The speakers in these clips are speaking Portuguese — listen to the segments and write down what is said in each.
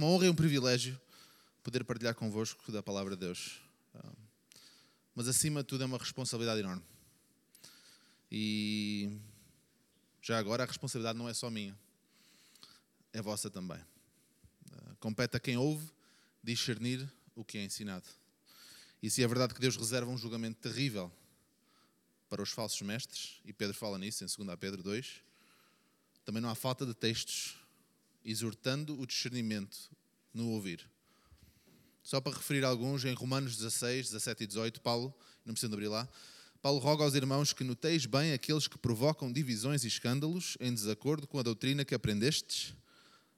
uma honra e um privilégio poder partilhar convosco da palavra de Deus. Ah, mas acima de tudo é uma responsabilidade enorme. E já agora a responsabilidade não é só minha, é vossa também. Ah, compete a quem ouve discernir o que é ensinado. E se é verdade que Deus reserva um julgamento terrível para os falsos mestres, e Pedro fala nisso em 2 Pedro 2, também não há falta de textos exortando o discernimento no ouvir. Só para referir alguns, em Romanos 16, 17 e 18, Paulo, não precisam abrir lá, Paulo roga aos irmãos que noteis bem aqueles que provocam divisões e escândalos em desacordo com a doutrina que aprendestes.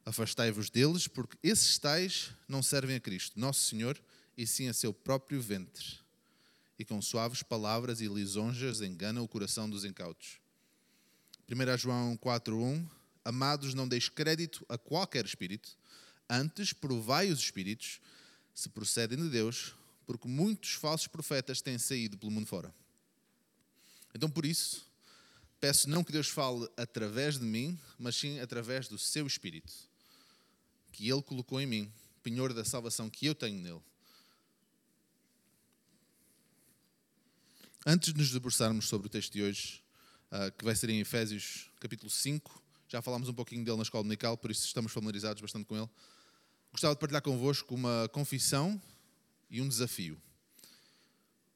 Afastai-vos deles, porque esses tais não servem a Cristo, nosso Senhor, e sim a seu próprio ventre. E com suaves palavras e lisonjas enganam o coração dos incautos. 1 João 4,1 Amados, não deis crédito a qualquer espírito, antes provai os espíritos se procedem de Deus, porque muitos falsos profetas têm saído pelo mundo fora. Então, por isso, peço não que Deus fale através de mim, mas sim através do seu espírito, que Ele colocou em mim, penhor da salvação que eu tenho nele. Antes de nos debruçarmos sobre o texto de hoje, uh, que vai ser em Efésios capítulo 5. Já falámos um pouquinho dele na escola dominical, por isso estamos familiarizados bastante com ele. Gostava de partilhar convosco uma confissão e um desafio.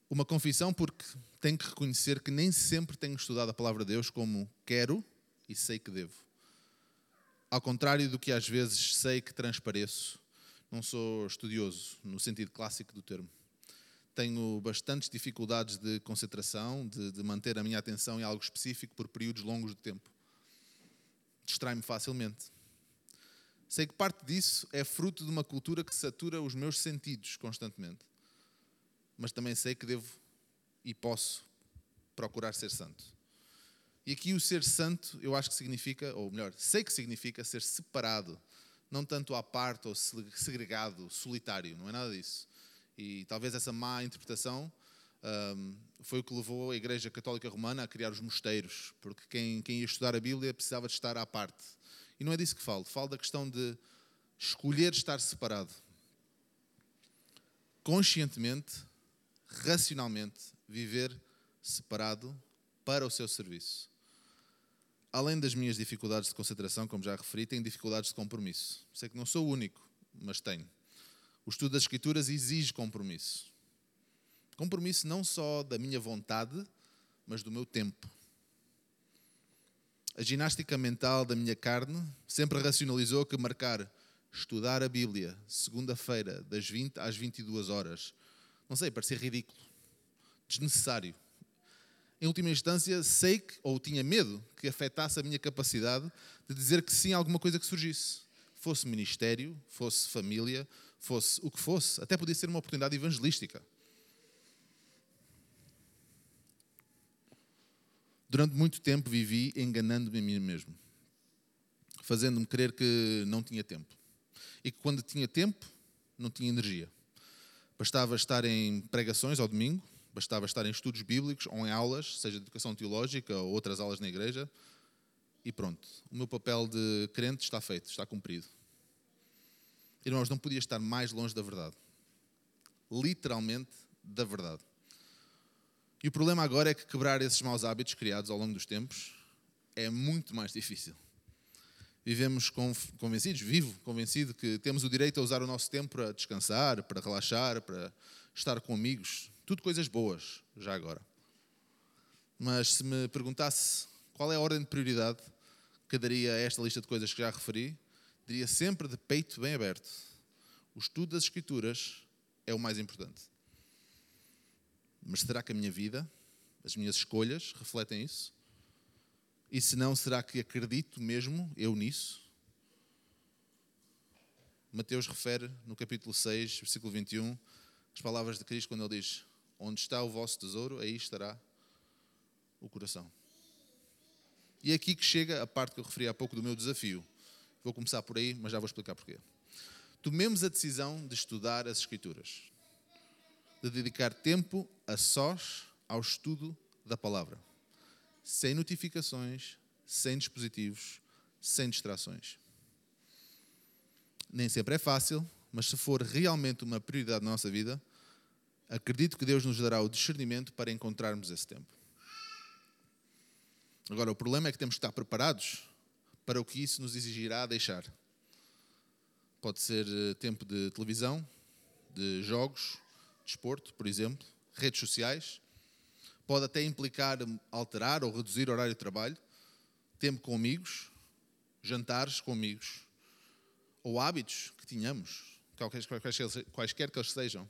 Uma confissão porque tenho que reconhecer que nem sempre tenho estudado a palavra de Deus como quero e sei que devo. Ao contrário do que às vezes sei que transpareço, não sou estudioso no sentido clássico do termo tenho bastantes dificuldades de concentração, de, de, manter a minha atenção em algo específico por períodos longos de tempo. Distrai-me facilmente. Sei que parte disso é fruto de uma cultura que satura os meus sentidos constantemente. Mas também sei que devo e posso procurar ser santo. E aqui o ser santo, eu acho que significa, ou melhor, sei que significa ser separado, não tanto à parte ou segregado, solitário, não é nada disso e talvez essa má interpretação um, foi o que levou a Igreja Católica Romana a criar os mosteiros, porque quem, quem ia estudar a Bíblia precisava de estar à parte. E não é disso que falo, falo da questão de escolher estar separado. Conscientemente, racionalmente, viver separado para o seu serviço. Além das minhas dificuldades de concentração, como já referi, tenho dificuldades de compromisso. Sei que não sou o único, mas tenho. O estudo das Escrituras exige compromisso. Compromisso não só da minha vontade, mas do meu tempo. A ginástica mental da minha carne sempre racionalizou que marcar estudar a Bíblia segunda-feira, das 20 às 22 horas, não sei, parecia ridículo, desnecessário. Em última instância, sei que, ou tinha medo que afetasse a minha capacidade de dizer que sim a alguma coisa que surgisse. Fosse ministério, fosse família, fosse o que fosse, até podia ser uma oportunidade evangelística. Durante muito tempo vivi enganando-me a mim mesmo, fazendo-me crer que não tinha tempo e que quando tinha tempo não tinha energia. Bastava estar em pregações ao domingo, bastava estar em estudos bíblicos ou em aulas, seja de educação teológica ou outras aulas na igreja, e pronto, o meu papel de crente está feito, está cumprido. Irmãos, não podia estar mais longe da verdade. Literalmente da verdade. E o problema agora é que quebrar esses maus hábitos criados ao longo dos tempos é muito mais difícil. Vivemos convencidos, vivo convencido que temos o direito a usar o nosso tempo para descansar, para relaxar, para estar com amigos, tudo coisas boas, já agora. Mas se me perguntasse qual é a ordem de prioridade que daria a esta lista de coisas que já referi, diria sempre de peito bem aberto: o estudo das Escrituras é o mais importante. Mas será que a minha vida, as minhas escolhas refletem isso? E se não, será que acredito mesmo eu nisso? Mateus refere no capítulo 6, versículo 21, as palavras de Cristo quando ele diz: Onde está o vosso tesouro, aí estará o coração. E é aqui que chega a parte que eu referi há pouco do meu desafio. Vou começar por aí, mas já vou explicar porquê. Tomemos a decisão de estudar as Escrituras, de dedicar tempo a sós ao estudo da palavra, sem notificações, sem dispositivos, sem distrações. nem sempre é fácil, mas se for realmente uma prioridade na nossa vida, acredito que Deus nos dará o discernimento para encontrarmos esse tempo. Agora, o problema é que temos que estar preparados para o que isso nos exigirá deixar. Pode ser eh, tempo de televisão, de jogos, desporto, por exemplo, redes sociais. Pode até implicar alterar ou reduzir o horário de trabalho, tempo com amigos, jantares com amigos, ou hábitos que tínhamos, quaisquer que eles sejam.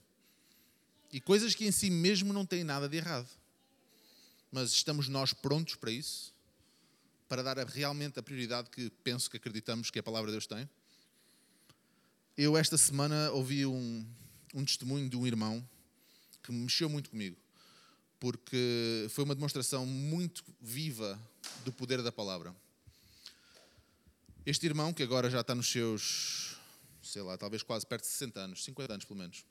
E coisas que em si mesmo não têm nada de errado. Mas estamos nós prontos para isso? Para dar realmente a prioridade que penso que acreditamos que a palavra de Deus tem? Eu, esta semana, ouvi um, um testemunho de um irmão que mexeu muito comigo, porque foi uma demonstração muito viva do poder da palavra. Este irmão, que agora já está nos seus, sei lá, talvez quase perto de 60 anos, 50 anos pelo menos,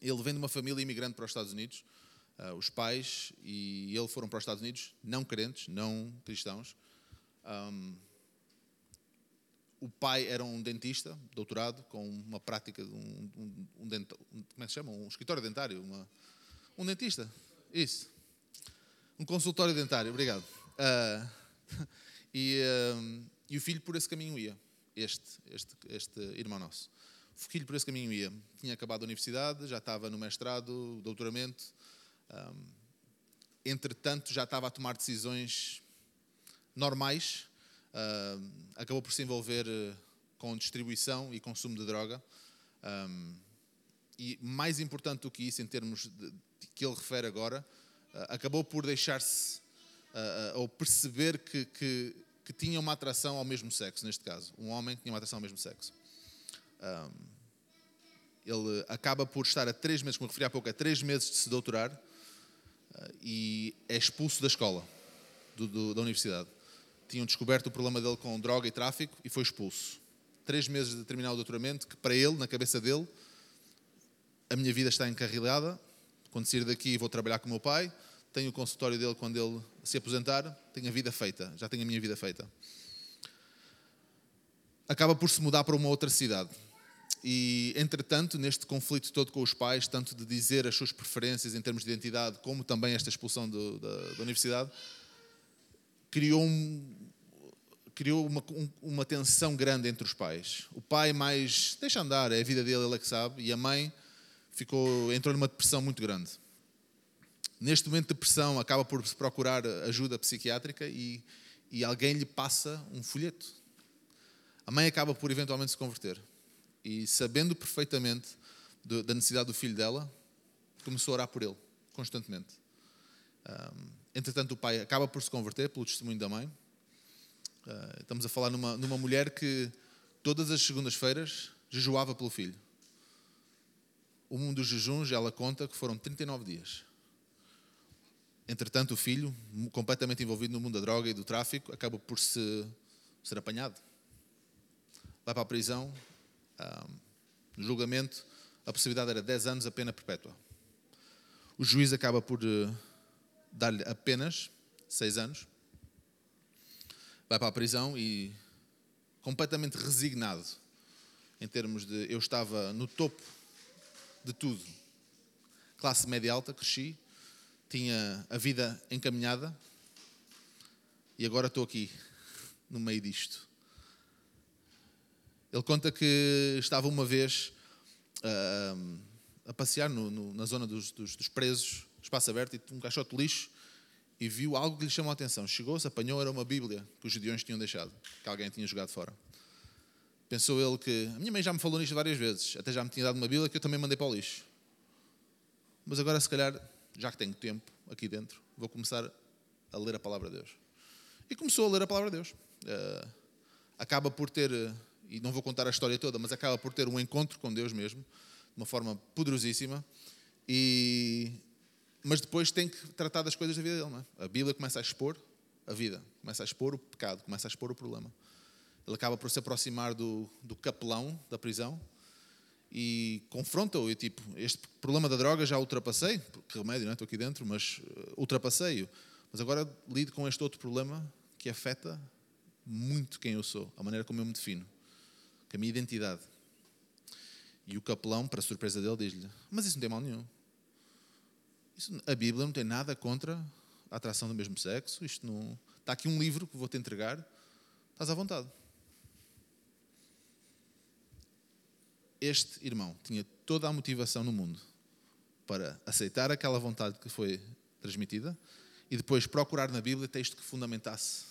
ele vem de uma família imigrante para os Estados Unidos. Uh, os pais e ele foram para os Estados Unidos, não crentes, não cristãos. Um, o pai era um dentista, doutorado, com uma prática de um, um, um denta, como é que chama? Um escritório dentário, uma, um dentista, isso. Um consultório dentário, obrigado. Uh, e, uh, e o filho por esse caminho ia, este, este, este irmão nosso. O filho por esse caminho ia. Tinha acabado a universidade, já estava no mestrado, doutoramento. Um, entretanto, já estava a tomar decisões normais. Acabou por se envolver uh, com distribuição e consumo de droga. Um, e mais importante do que isso, em termos de, de que ele refere agora, uh, acabou por deixar-se uh, ou perceber que, que, que, tinha uma atração ao mesmo sexo, neste caso. Um homem que tinha uma atração ao mesmo sexo. Um, ele acaba por estar a três meses, como referi há pouco, a três meses de se doutorar e é expulso da escola, do, do, da universidade. Tinham descoberto o problema dele com droga e tráfico e foi expulso. Três meses de terminar o doutoramento, que para ele, na cabeça dele, a minha vida está encarrilhada. Quando sair daqui, vou trabalhar com o meu pai. Tenho o consultório dele quando ele se aposentar. Tenho a vida feita, já tenho a minha vida feita. Acaba por se mudar para uma outra cidade e, entretanto, neste conflito todo com os pais, tanto de dizer as suas preferências em termos de identidade, como também esta expulsão do, da, da, universidade, criou, um, criou uma, um, uma tensão grande entre os pais. O pai mais deixa andar, é a vida dele, ele é que sabe, e a mãe ficou, entrou numa depressão muito grande. Neste momento de depressão, acaba por procurar ajuda psiquiátrica e, e alguém lhe passa um folheto. A mãe acaba por eventualmente se converter e sabendo perfeitamente do, da necessidade do filho dela, começou a orar por ele, constantemente. Um, entretanto, o pai acaba por se converter pelo testemunho da mãe. Uh, estamos a falar numa, numa mulher que todas as segundas-feiras jejuava pelo filho. Um dos jejuns, ela conta que foram 39 dias. Entretanto, o filho, completamente envolvido no mundo da droga e do tráfico, acaba por se, ser apanhado. Vai para a prisão, no julgamento, a possibilidade era 10 anos a pena perpétua. O juiz acaba por uh, dar-lhe apenas 6 anos, vai para a prisão e, completamente resignado, em termos de eu estava no topo de tudo, classe média alta, cresci, tinha a vida encaminhada e agora estou aqui, no meio disto. Ele conta que estava uma vez uh, a passear no, no, na zona dos, dos, dos, presos, espaço aberto, e um caixote de lixo, e viu algo que lhe chamou a atenção. Chegou-se, apanhou, era uma Bíblia que os judeus tinham deixado, que alguém tinha jogado fora. Pensou ele que. A minha mãe já me falou nisto várias vezes, até já me tinha dado uma Bíblia que eu também mandei para o lixo. Mas agora, se calhar, já que tenho tempo aqui dentro, vou começar a ler a palavra de Deus. E começou a ler a palavra de Deus. Uh, acaba por ter e não vou contar a história toda, mas acaba por ter um encontro com Deus mesmo, de uma forma poderosíssima, e... mas depois tem que tratar das coisas da vida dele. Não é? A Bíblia começa a expor a vida, começa a expor o pecado, começa a expor o problema. Ele acaba por se aproximar do, do capelão da prisão e confronta-o e tipo, este problema da droga já ultrapassei, que remédio, não é? estou aqui dentro, mas uh, ultrapassei-o. Mas agora lido com este outro problema que afeta muito quem eu sou, a maneira como eu me defino que a minha identidade. E o capelão, para surpresa dele, diz-lhe: Mas isso não tem mal nenhum. Isso, a Bíblia não tem nada contra a atração do mesmo sexo. Isto não. Está aqui um livro que vou te entregar. Estás à vontade. Este irmão tinha toda a motivação no mundo para aceitar aquela vontade que foi transmitida e depois procurar na Bíblia texto que fundamentasse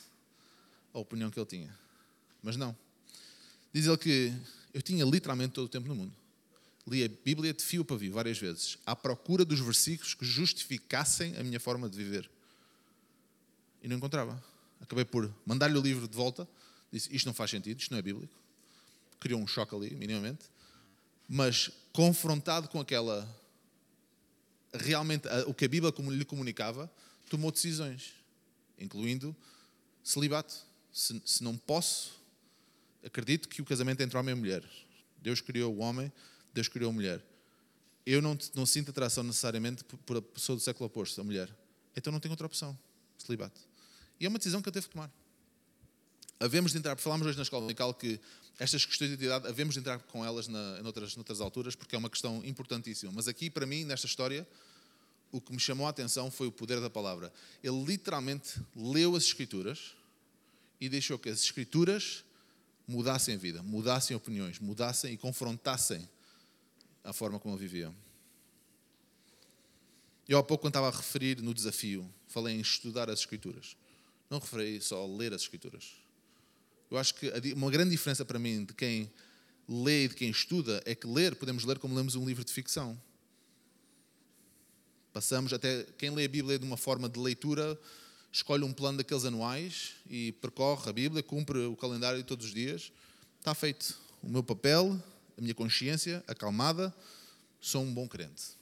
a opinião que ele tinha. Mas não. Diz ele que eu tinha literalmente todo o tempo no mundo. Li a Bíblia de fio para fio várias vezes, à procura dos versículos que justificassem a minha forma de viver. E não encontrava. Acabei por mandar-lhe o livro de volta. Disse: Isto não faz sentido, isto não é bíblico. Criou um choque ali, minimamente. Mas confrontado com aquela. Realmente, o que a Bíblia lhe comunicava, tomou decisões, incluindo celibato. Se, se não posso, acredito que o casamento é entre homem e mulher. Deus criou o homem, Deus criou a mulher. Eu não, não sinto atração necessariamente por a pessoa do século oposto, a mulher. Então não tenho outra opção, celibato. E é uma decisão que eu devo tomar. Havemos de entrar, falámos hoje na escola dominical que estas questões de identidade, havemos de entrar com elas na, em outras, noutras alturas, porque é uma questão importantíssima. Mas aqui, para mim, nesta história, o que me chamou a atenção foi o poder da palavra. Ele literalmente leu as Escrituras e deixou que as Escrituras mudassem a vida, mudassem opiniões, mudassem e confrontassem a forma como ele vivia. Eu há pouco, quando estava a referir no desafio, falei em estudar as Escrituras. Não referi só a ler as Escrituras. Eu acho que uma grande diferença para mim de quem lê e de quem estuda é que ler, podemos ler como lemos um livro de ficção. Passamos até quem lê a Bíblia de uma forma de leitura, escolhe um plano daqueles anuais e percorre a Bíblia, cumpre o calendário todos os dias. Está feito. O meu papel, a minha consciência acalmada, sou um bom crente.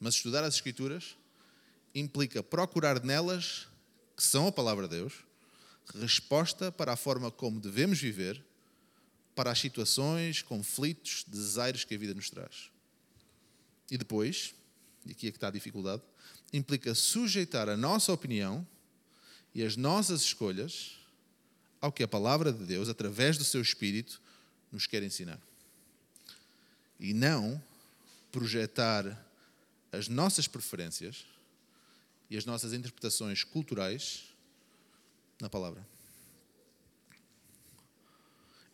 Mas estudar as Escrituras implica procurar nelas, que são a palavra de Deus, resposta para a forma como devemos viver, para as situações, conflitos, desaires que a vida nos traz. E depois, e aqui é que está a dificuldade, implica sujeitar a nossa opinião e as nossas escolhas ao que a palavra de Deus, através do seu Espírito, nos quer ensinar. E não projetar as nossas preferências e as nossas interpretações culturais na palavra.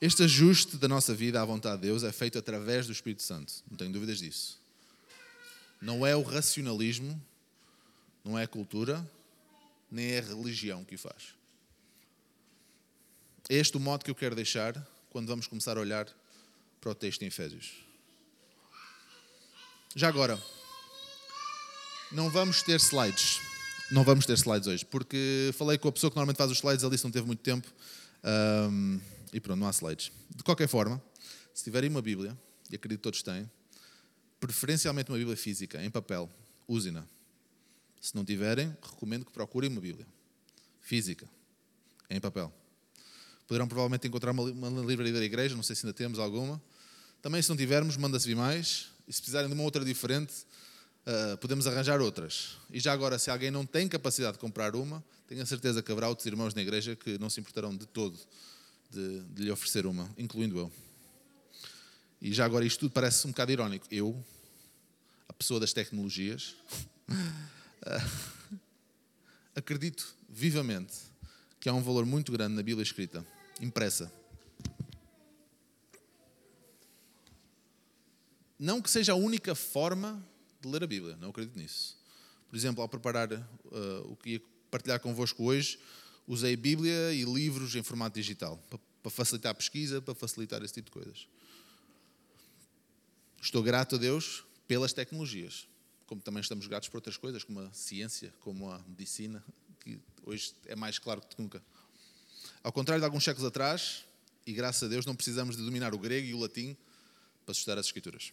Este ajuste da nossa vida à vontade de Deus é feito através do Espírito Santo, não tenho dúvidas disso. Não é o racionalismo, não é a cultura, nem é a religião que o faz. É este o modo que eu quero deixar quando vamos começar a olhar para o texto em Efésios. Já agora, não vamos ter slides. Não vamos ter slides hoje, porque falei com a pessoa que normalmente faz os slides, ele disse não teve muito tempo. Um, e pronto, não há slides. De qualquer forma, se tiverem uma Bíblia, e acredito que todos têm, preferencialmente uma Bíblia física, em papel, usem-na. Se não tiverem, recomendo que procurem uma Bíblia física, em papel. Poderão provavelmente encontrar uma, uma livraria da igreja, não sei se ainda temos alguma. Também, se não tivermos, manda-se vir mais. E se precisarem de uma outra diferente, uh, podemos arranjar outras. E já agora, se alguém não tem capacidade de comprar uma, tenho a certeza que haverá outros irmãos na igreja que não se importarão de todo de, de lhe oferecer uma, incluindo eu. E já agora, isto tudo parece um bocado irónico. Eu, a pessoa das tecnologias, uh, acredito vivamente que há um valor muito grande na Bíblia escrita, impressa. Não que seja a única forma de ler a Bíblia, não acredito nisso. Por exemplo, ao preparar uh, o que ia partilhar convosco hoje, usei Bíblia e livros em formato digital, para, facilitar a pesquisa, para facilitar esse tipo de coisas. Estou grato a Deus pelas tecnologias, como também estamos gratos por outras coisas, como a ciência, como a medicina, que hoje é mais claro que nunca. Ao contrário de alguns séculos atrás, e graças a Deus não precisamos de dominar o grego e o latim para estudar as Escrituras.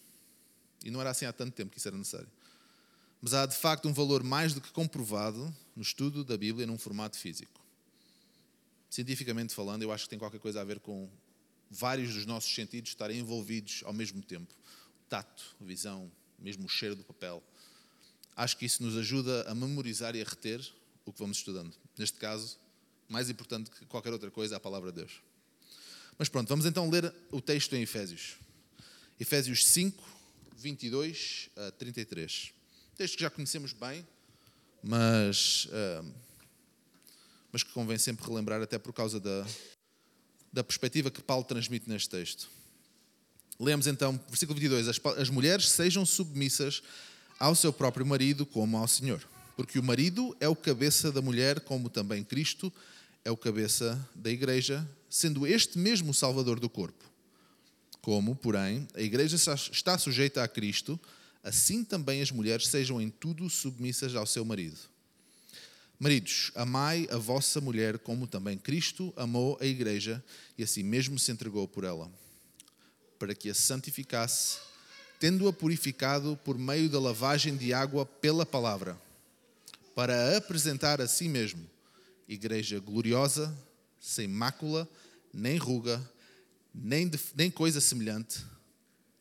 E não era assim há tanto tempo que isso era necessário. Mas há de facto um valor mais do que comprovado no estudo da Bíblia num formato físico. Cientificamente falando, eu acho que tem qualquer coisa a ver com vários dos nossos sentidos estarem envolvidos ao mesmo tempo. O tato, a visão, mesmo o cheiro do papel. Acho que isso nos ajuda a memorizar e a reter o que vamos estudando. Neste caso, mais importante que qualquer outra coisa, a palavra de Deus. Mas pronto, vamos então ler o texto em Efésios. Efésios 5, 22 a 33. Texto que já conhecemos bem, mas, uh, mas que convém sempre relembrar, até por causa da, da perspectiva que Paulo transmite neste texto. Lemos então, versículo 22, as, as mulheres sejam submissas ao seu próprio marido como ao Senhor. Porque o marido é o cabeça da mulher, como também Cristo é o cabeça da igreja, sendo este mesmo o salvador do corpo. Como, porém, a igreja está sujeita a Cristo, assim também as mulheres sejam em tudo submissas ao seu marido. Maridos, amai a vossa mulher como também Cristo amou a igreja e assim mesmo se entregou por ela para que a santificasse, tendo-a purificado por meio da lavagem de água pela palavra, para a apresentar a si mesmo, igreja gloriosa, sem mácula, nem ruga, nem, de, nem coisa semelhante,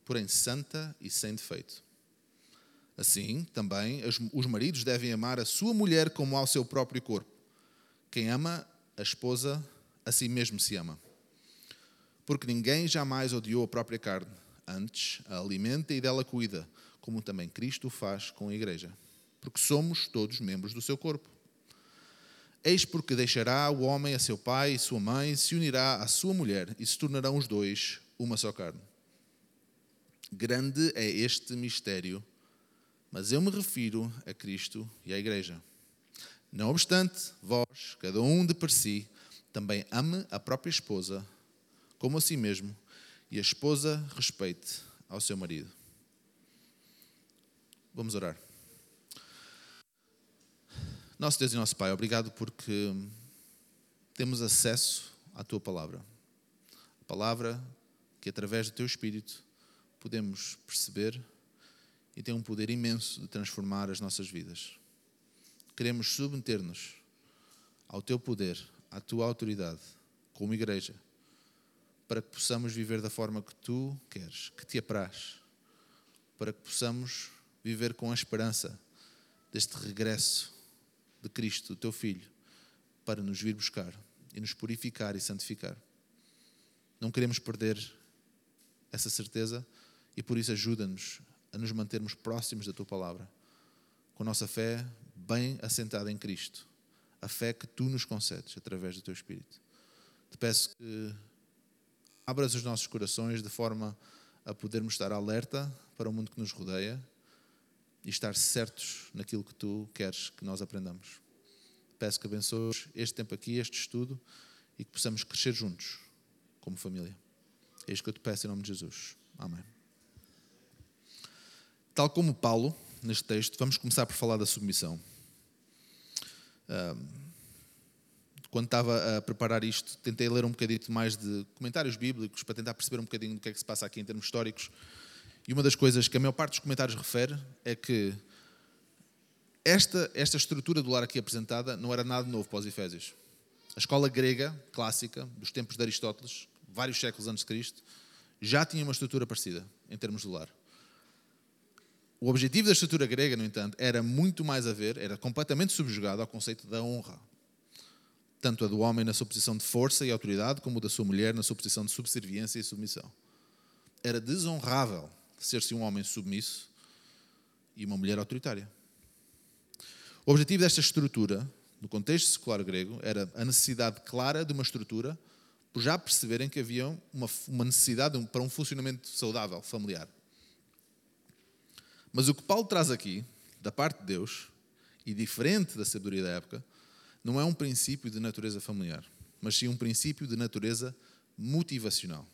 porém santa e sem defeito. Assim, também, os maridos devem amar a sua mulher como ao seu próprio corpo. Quem ama a esposa, a si mesmo se ama porque ninguém jamais odiou a própria carne, antes a alimenta e dela cuida, como também Cristo faz com a igreja, porque somos todos membros do seu corpo. Eis porque deixará o homem a seu pai e sua mãe, se unirá à sua mulher, e se tornarão os dois uma só carne. Grande é este mistério, mas eu me refiro a Cristo e à Igreja. Não obstante, vós, cada um de per si, também ame a própria esposa como a si mesmo, e a esposa respeite ao seu marido. Vamos orar. Nosso Deus e nosso Pai, obrigado porque temos acesso à tua palavra. A palavra que, através do teu Espírito, podemos perceber e tem um poder imenso de transformar as nossas vidas. Queremos submeter-nos ao teu poder, à tua autoridade, como igreja para que possamos viver da forma que tu queres, que te apraz, para que possamos viver com a esperança deste regresso de Cristo, teu Filho, para nos vir buscar e nos purificar e santificar. Não queremos perder essa certeza e por isso ajuda-nos a nos mantermos próximos da tua palavra, com a nossa fé bem assentada em Cristo, a fé que tu nos concedes através do teu Espírito. Te peço que abras os nossos corações de forma a podermos estar alerta para o mundo que nos rodeia e estar certos naquilo que tu queres que nós aprendamos. Peço que abençoes este tempo aqui, este estudo e que possamos crescer juntos como família. É isto que eu te peço em nome de Jesus. Amém. Tal como Paulo, neste texto, vamos começar por falar da submissão. Quando estava a preparar isto, tentei ler um bocadito mais de comentários bíblicos para tentar perceber um bocadinho do que é que se passa aqui em termos históricos. E uma das coisas que a maior parte dos comentários refere é que esta, esta estrutura do lar aqui apresentada não era nada novo para os Efésios. A escola grega clássica, dos tempos de Aristóteles, vários séculos antes de Cristo, já tinha uma estrutura parecida em termos do lar. O objetivo da estrutura grega, no entanto, era muito mais a ver, era completamente subjugado ao conceito da honra tanto a do homem na sua posição de força e autoridade, como a da sua mulher na sua posição de subserviência e submissão. Era desonrável ser-se um homem submisso e uma mulher autoritária. O objetivo desta estrutura, no contexto secular grego, era a necessidade clara de uma estrutura, por já perceberem que havia uma, uma necessidade para um funcionamento saudável, familiar. Mas o que Paulo traz aqui, da parte de Deus, e diferente da sabedoria da época, não é um princípio de natureza familiar, mas sim um princípio de natureza motivacional.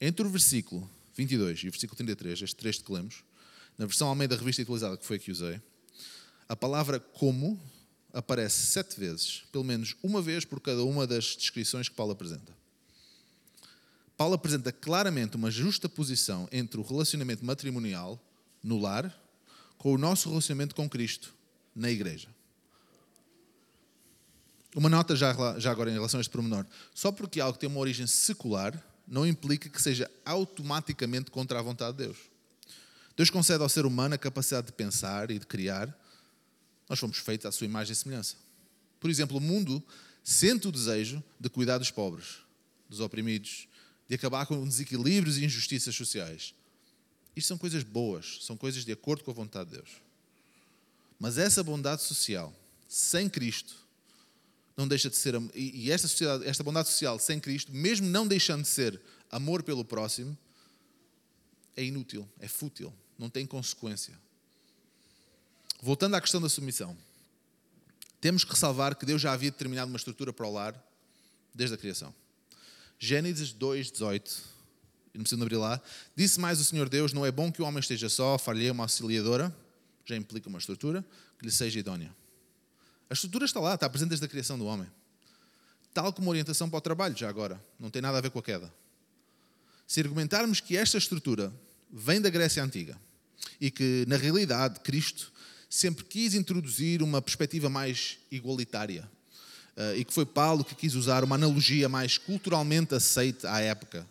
Entre o versículo 22 e o versículo 33, este trecho que lemos, na versão Almeida Revista Atualizada, que foi a que usei, a palavra como aparece sete vezes, pelo menos uma vez por cada uma das descrições que Paulo apresenta. Paulo apresenta claramente uma justa posição entre o relacionamento matrimonial no lar com o nosso relacionamento com Cristo na igreja. Uma nota já, já agora em relação a este pormenor. Só porque algo tem uma origem secular, não implica que seja automaticamente contra a vontade de Deus. Deus concede ao ser humano a capacidade de pensar e de criar. Nós fomos feitos à sua imagem e semelhança. Por exemplo, o mundo sente o desejo de cuidar dos pobres, dos oprimidos, de acabar com desequilíbrios e injustiças sociais. Isto são coisas boas, são coisas de acordo com a vontade de Deus. Mas essa bondade social, sem Cristo, não deixa de ser. E esta, sociedade, esta bondade social sem Cristo, mesmo não deixando de ser amor pelo próximo, é inútil, é fútil, não tem consequência. Voltando à questão da submissão, temos que ressalvar que Deus já havia determinado uma estrutura para o lar desde a criação. Gênesis 2, 18, não preciso abrir lá. Disse mais o Senhor Deus: Não é bom que o homem esteja só, falhei uma auxiliadora, já implica uma estrutura, que lhe seja idónea. A estrutura está lá, está presente desde a criação do homem. Tal como orientação para o trabalho, já agora, não tem nada a ver com a queda. Se argumentarmos que esta estrutura vem da Grécia Antiga e que, na realidade, Cristo sempre quis introduzir uma perspectiva mais igualitária eh, e que foi Paulo que quis usar uma analogia mais culturalmente aceita à época.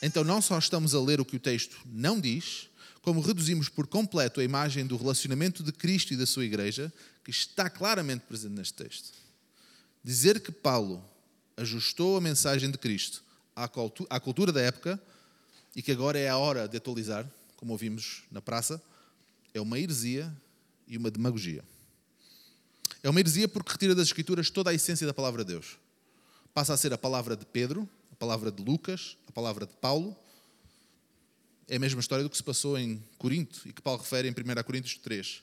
Então, não só estamos a ler o que o texto não diz, como reduzimos por completo a imagem do relacionamento de Cristo e da sua igreja, que está claramente presente neste texto. Dizer que Paulo ajustou a mensagem de Cristo à cultura da época e que agora é a hora de atualizar, como ouvimos na praça, é uma heresia e uma demagogia. É uma heresia porque retira das Escrituras toda a essência da palavra de Deus. Passa a ser a palavra de Pedro, a palavra de Lucas, a palavra de Paulo. É a mesma história do que se passou em Corinto e que Paulo refere em 1 Coríntios 3.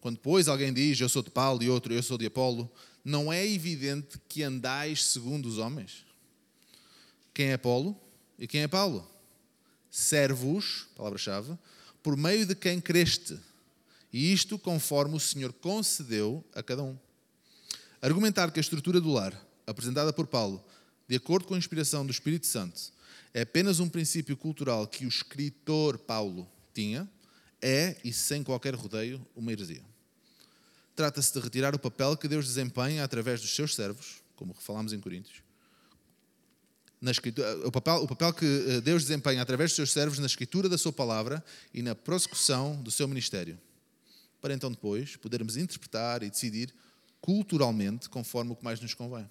Quando, pois, alguém diz eu sou de Paulo e outro eu sou de Apolo, não é evidente que andais segundo os homens? Quem é Apolo e quem é Paulo? Servos, palavra-chave, por meio de quem creste, e isto conforme o Senhor concedeu a cada um. Argumentar que a estrutura do lar, apresentada por Paulo, de acordo com a inspiração do Espírito Santo, é apenas um princípio cultural que o escritor Paulo tinha, é, e sem qualquer rodeio, uma heresia. Trata-se de retirar o papel que Deus desempenha através dos seus servos, como falámos em Coríntios, na escritura, o, papel, o papel que eh, Deus desempenha através dos seus servos na escritura da sua palavra e na prossecução do seu ministério, para então depois podermos interpretar e decidir culturalmente conforme o que mais nos convém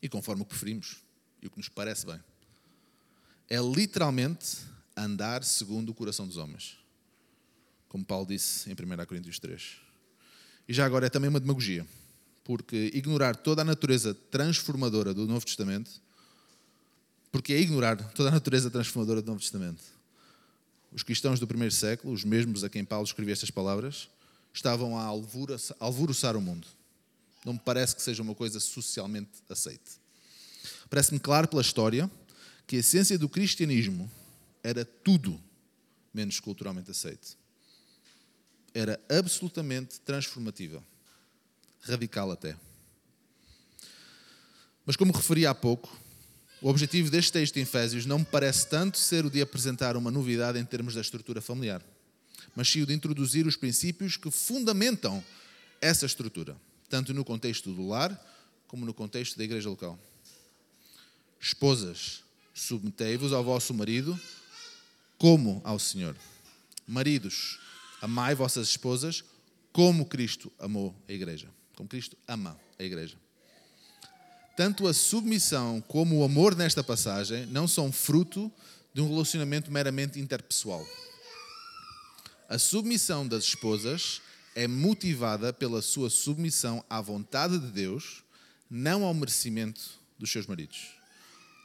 e conforme o que preferimos e o que nos parece bem. É literalmente andar segundo o coração dos homens, como Paulo disse em 1 Coríntios 3. E já agora é também uma demagogia porque ignorar toda a natureza transformadora do Novo Testamento, porque é ignorar toda a natureza transformadora do Novo Testamento. Os cristãos do primeiro século, os mesmos a quem Paulo escrevia estas palavras, estavam a alvoroçar o mundo. Não me parece que seja uma coisa socialmente aceite. Parece-me claro pela história que a essência do cristianismo era tudo menos culturalmente aceite. Era absolutamente transformativa radical até. Mas como referi há pouco, o objetivo deste texto em Efésios não me parece tanto ser o de apresentar uma novidade em termos da estrutura familiar, mas sim o de introduzir os princípios que fundamentam essa estrutura, tanto no contexto do lar como no contexto da igreja local. Esposas, submetei-vos ao vosso marido como ao Senhor. Maridos, amai vossas esposas como Cristo amou a igreja como Cristo ama a igreja. Tanto a submissão como o amor nesta passagem não são fruto de um relacionamento meramente interpessoal. A submissão das esposas é motivada pela sua submissão à vontade de Deus, não ao merecimento dos seus maridos.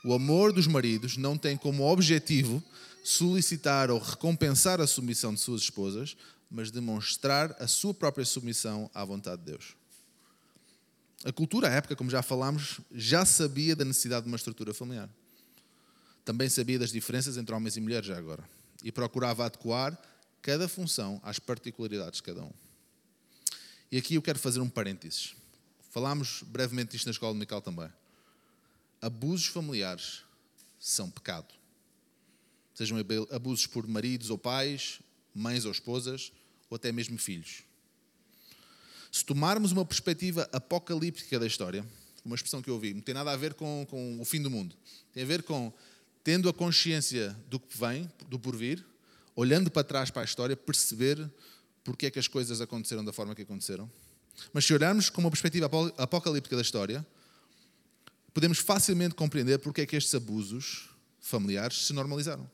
O amor dos maridos não tem como objetivo solicitar ou recompensar a submissão de suas esposas, mas demonstrar a sua própria submissão à vontade de Deus. A cultura, à época, como já falámos, já sabia da necessidade de uma estrutura familiar. Também sabia das diferenças entre homens e mulheres, já agora. E procurava adequar cada função às particularidades de cada um. E aqui eu quero fazer um parênteses. Falámos brevemente disto na escola dominical também. Abusos familiares são pecado. Sejam abusos por maridos ou pais, mães ou esposas, ou até mesmo filhos. Se tomarmos uma perspectiva apocalíptica da história, uma expressão que eu ouvi, não tem nada a ver com, com o fim do mundo. Tem a ver com tendo a consciência do que vem, do porvir, olhando para trás para a história, perceber porque é que as coisas aconteceram da forma que aconteceram. Mas se olharmos com uma perspectiva apocalíptica da história, podemos facilmente compreender porque é que estes abusos familiares se normalizaram.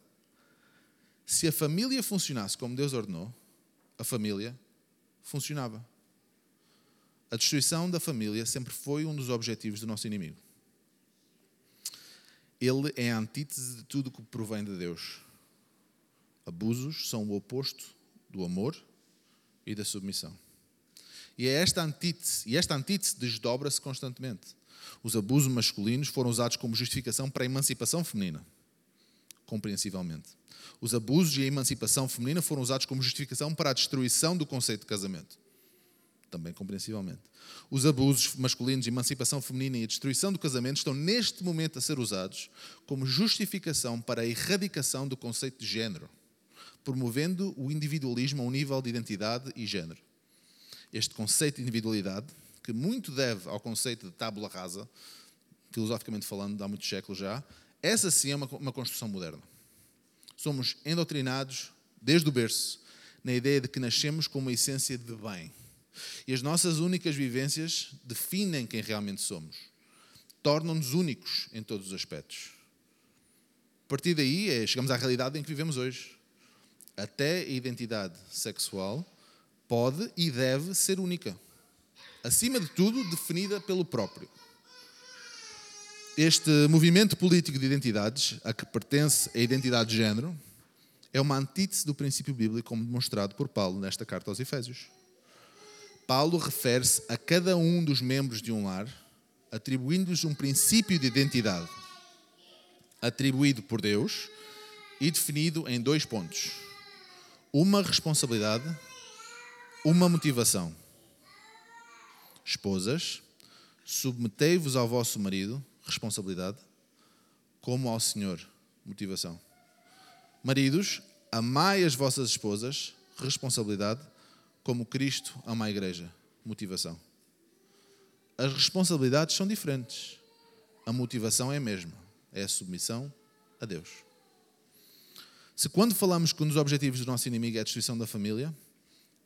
Se a família funcionasse como Deus ordenou, a família funcionava. A destruição da família sempre foi um dos objetivos do nosso inimigo. Ele é a antítese de tudo que provém de Deus. Abusos são o oposto do amor e da submissão. E é esta antítese, e esta antítese desdobra-se constantemente. Os abusos masculinos foram usados como justificação para a emancipação feminina, compreensivelmente. Os abusos e a emancipação feminina foram usados como justificação para a destruição do conceito de casamento, também compreensivelmente. Os abusos masculinos, emancipação feminina e a destruição do casamento estão neste momento a ser usados como justificação para a erradicação do conceito de género, promovendo o individualismo a um nível de identidade e género. Este conceito de individualidade, que muito deve ao conceito de tábula rasa, filosoficamente falando, há muitos séculos já, essa sim é uma, uma construção moderna. Somos endoctrinados desde o berço na ideia de que nascemos com uma essência de bem. E as nossas únicas vivências definem quem realmente somos, tornam-nos únicos em todos os aspectos. A partir daí, é, chegamos à realidade em que vivemos hoje. Até a identidade sexual pode e deve ser única. Acima de tudo, definida pelo próprio. Este movimento político de identidades, a que pertence a identidade de género, é uma antítese do princípio bíblico, como demonstrado por Paulo nesta carta aos Efésios. Paulo refere-se a cada um dos membros de um lar, atribuindo-lhes um princípio de identidade, atribuído por Deus e definido em dois pontos: uma responsabilidade, uma motivação. Esposas, submetei-vos ao vosso marido responsabilidade, como ao Senhor, motivação. Maridos, amai as vossas esposas, responsabilidade, como Cristo ama a igreja, motivação. As responsabilidades são diferentes. A motivação é a mesma, é a submissão a Deus. Se quando falamos que um dos objetivos do nosso inimigo é a destruição da família,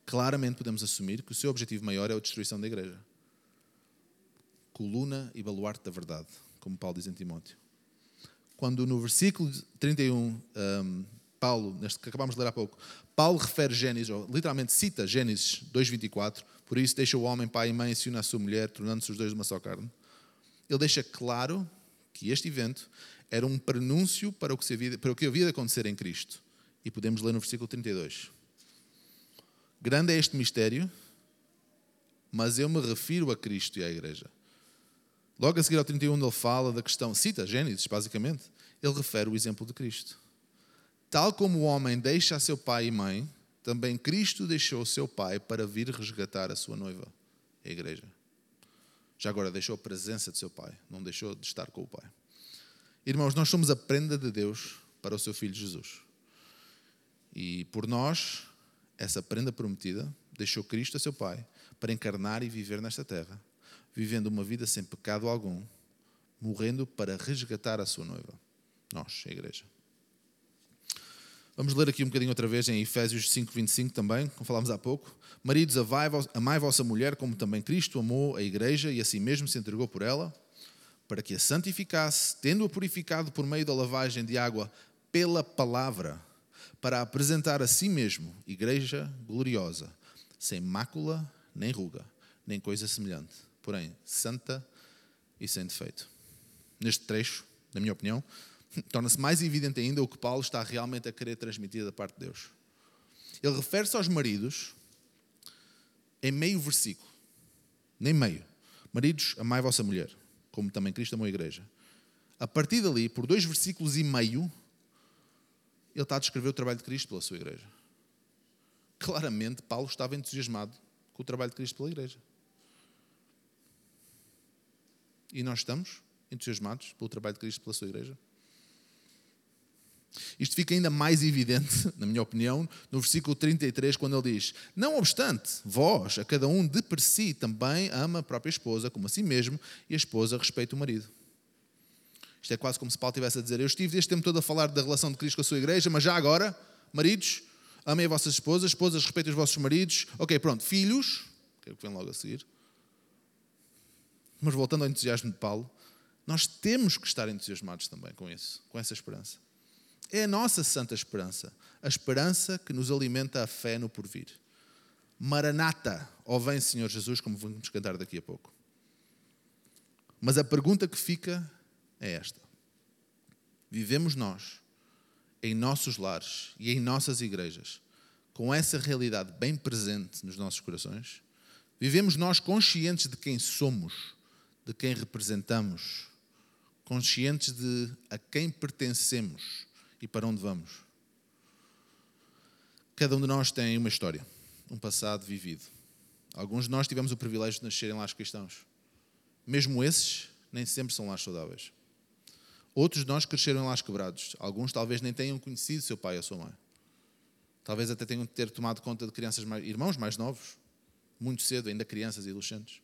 claramente podemos assumir que o seu objetivo maior é a destruição da igreja. Coluna e baluarte da verdade como Paulo diz em Timóteo. Quando no versículo 31, um, Paulo, neste que acabamos de ler há pouco, Paulo refere Gênesis, ou literalmente cita Gênesis 2,24, por isso deixa o homem pai e mãe se une à sua mulher, tornando-se os dois uma só carne. Ele deixa claro que este evento era um prenúncio para o que, havia, para o que havia de acontecer em Cristo. E podemos ler no versículo 32. Grande é este mistério, mas eu me refiro a Cristo e à Igreja. Logo a seguir ao 31, ele fala da questão, cita Gênesis, basicamente. Ele refere o exemplo de Cristo. Tal como o homem deixa seu pai e mãe, também Cristo deixou seu pai para vir resgatar a sua noiva, a igreja. Já agora deixou a presença de seu pai, não deixou de estar com o pai. Irmãos, nós somos a prenda de Deus para o seu filho Jesus. E por nós, essa prenda prometida, deixou Cristo a seu pai para encarnar e viver nesta terra vivendo uma vida sem pecado algum, morrendo para resgatar a sua noiva. Nós, a igreja. Vamos ler aqui um bocadinho outra vez em Efésios 5:25 também, como falámos há pouco. Maridos, amai vossa mulher como também Cristo amou a igreja e assim mesmo se entregou por ela, para que a santificasse, tendo-a purificado por meio da lavagem de água pela palavra, para apresentar a si mesmo igreja gloriosa, sem mácula, nem ruga, nem coisa semelhante porém santa e sem defeito. Neste trecho, na minha opinião, torna-se mais evidente ainda o que Paulo está realmente a querer transmitir da parte de Deus. Ele refere-se aos maridos em meio versículo, nem meio. Maridos, amai vossa mulher, como também Cristo amou a igreja. A partir dali, por dois versículos e meio, ele está a descrever o trabalho de Cristo pela sua igreja. Claramente, Paulo estava entusiasmado com o trabalho de Cristo pela igreja. E nós estamos entusiasmados pelo trabalho de Cristo pela sua igreja? Isto fica ainda mais evidente, na minha opinião, no versículo 33, quando ele diz: Não obstante, vós, a cada um de per si, também ama a própria esposa como a si mesmo, e a esposa respeita o marido. Isto é quase como se Paulo estivesse a dizer: Eu estive este tempo todo a falar da relação de Cristo com a sua igreja, mas já agora, maridos, amem as vossas esposas, esposas respeitem os vossos maridos. Ok, pronto, filhos, que é o que vem logo a seguir mas voltando ao entusiasmo de Paulo, Nós temos que estar entusiasmados também com isso, com essa esperança. É a nossa santa esperança, a esperança que nos alimenta a fé no porvir. Maranata, ó vem Senhor Jesus, como vamos cantar daqui a pouco. Mas a pergunta que fica é esta: Vivemos nós, em nossos lares e em nossas igrejas, com essa realidade bem presente nos nossos corações? Vivemos nós conscientes de quem somos, de quem representamos, conscientes de a quem pertencemos e para onde vamos? Cada um de nós tem uma história, um passado vivido. Alguns de nós tivemos o privilégio de nascer em lares cristãos. Mesmo esses, nem sempre são lares saudáveis. Outros de nós cresceram lares quebrados. Alguns talvez nem tenham conhecido seu pai ou sua mãe. Talvez até tenham de ter tomado conta de crianças mais, irmãos mais novos, muito cedo, ainda crianças e adolescentes.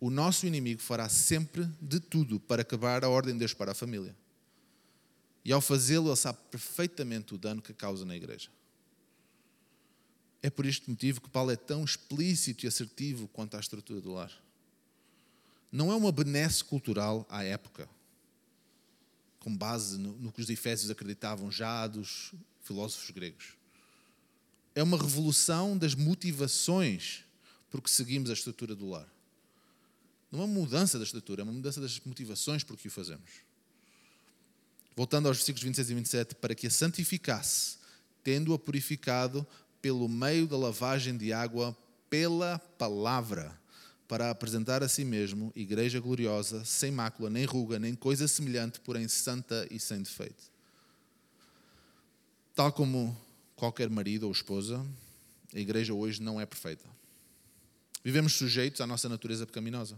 O nosso inimigo fará sempre de tudo para acabar a ordem de Deus para a família. E ao fazê-lo, ele sabe perfeitamente o dano que causa na igreja. É por este motivo que Paulo é tão explícito e assertivo quanto à estrutura do lar. Não é uma benesse cultural à época, com base no, no que os efésios acreditavam já dos filósofos gregos. É uma revolução das motivações por que seguimos a estrutura do lar. Não é uma mudança da estrutura, é uma mudança das motivações por que o fazemos. Voltando aos versículos 26 e 27, para que a santificasse, tendo-a purificado pelo meio da lavagem de água pela palavra, para apresentar a si mesmo igreja gloriosa, sem mácula, nem ruga, nem coisa semelhante, porém santa e sem defeito. Tal como qualquer marido ou esposa, a igreja hoje não é perfeita. Vivemos sujeitos à nossa natureza pecaminosa.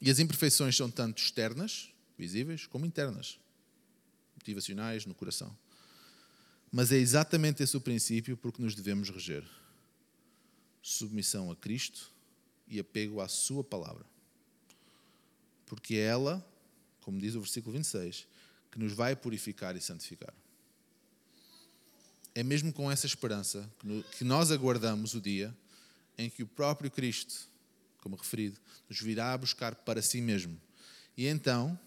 E as imperfeições são tanto externas, visíveis, como internas, motivacionais, no coração. Mas é exatamente esse o princípio por que nos devemos reger: submissão a Cristo e apego à Sua palavra. Porque é ela, como diz o versículo 26, que nos vai purificar e santificar. É mesmo com essa esperança que nós aguardamos o dia em que o próprio Cristo, como referido, nos virá buscar para si mesmo. E então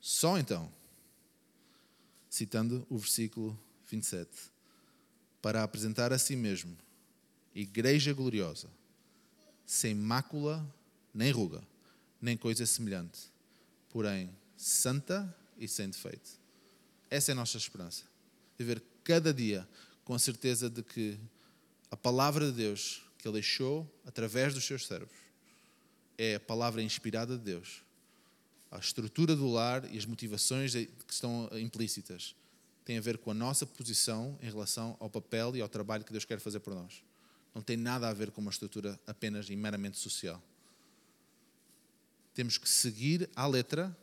só então, citando o versículo 27, para apresentar a si mesmo igreja gloriosa, sem mácula, nem ruga, nem coisa semelhante, porém santa e sem defeito. Essa é a nossa esperança. Viver cada dia com a certeza de que a palavra de Deus que Ele deixou através dos seus servos é a palavra inspirada de Deus a estrutura do lar e as motivações que estão implícitas têm a ver com a nossa posição em relação ao papel e ao trabalho que Deus quer fazer por nós. Não tem nada a ver com uma estrutura apenas e meramente social. Temos que seguir a letra,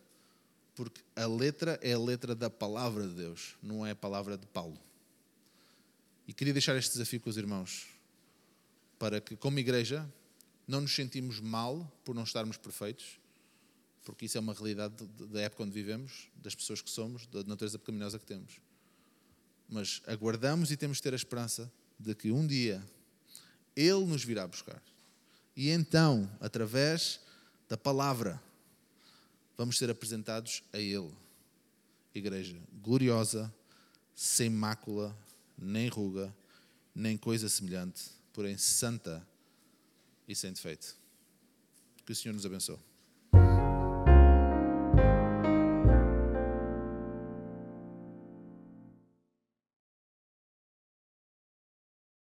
porque a letra é a letra da palavra de Deus, não é a palavra de Paulo. E queria deixar este desafio com os irmãos, para que, como igreja, não nos sentimos mal por não estarmos perfeitos, porque isso é uma realidade da época onde vivemos, das pessoas que somos, da natureza pecaminosa que temos. Mas aguardamos e temos de ter a esperança de que um dia Ele nos virá buscar. E então, através da palavra, vamos ser apresentados a Ele. Igreja gloriosa, sem mácula, nem ruga, nem coisa semelhante, porém santa e sem defeito. Que o Senhor nos abençoe.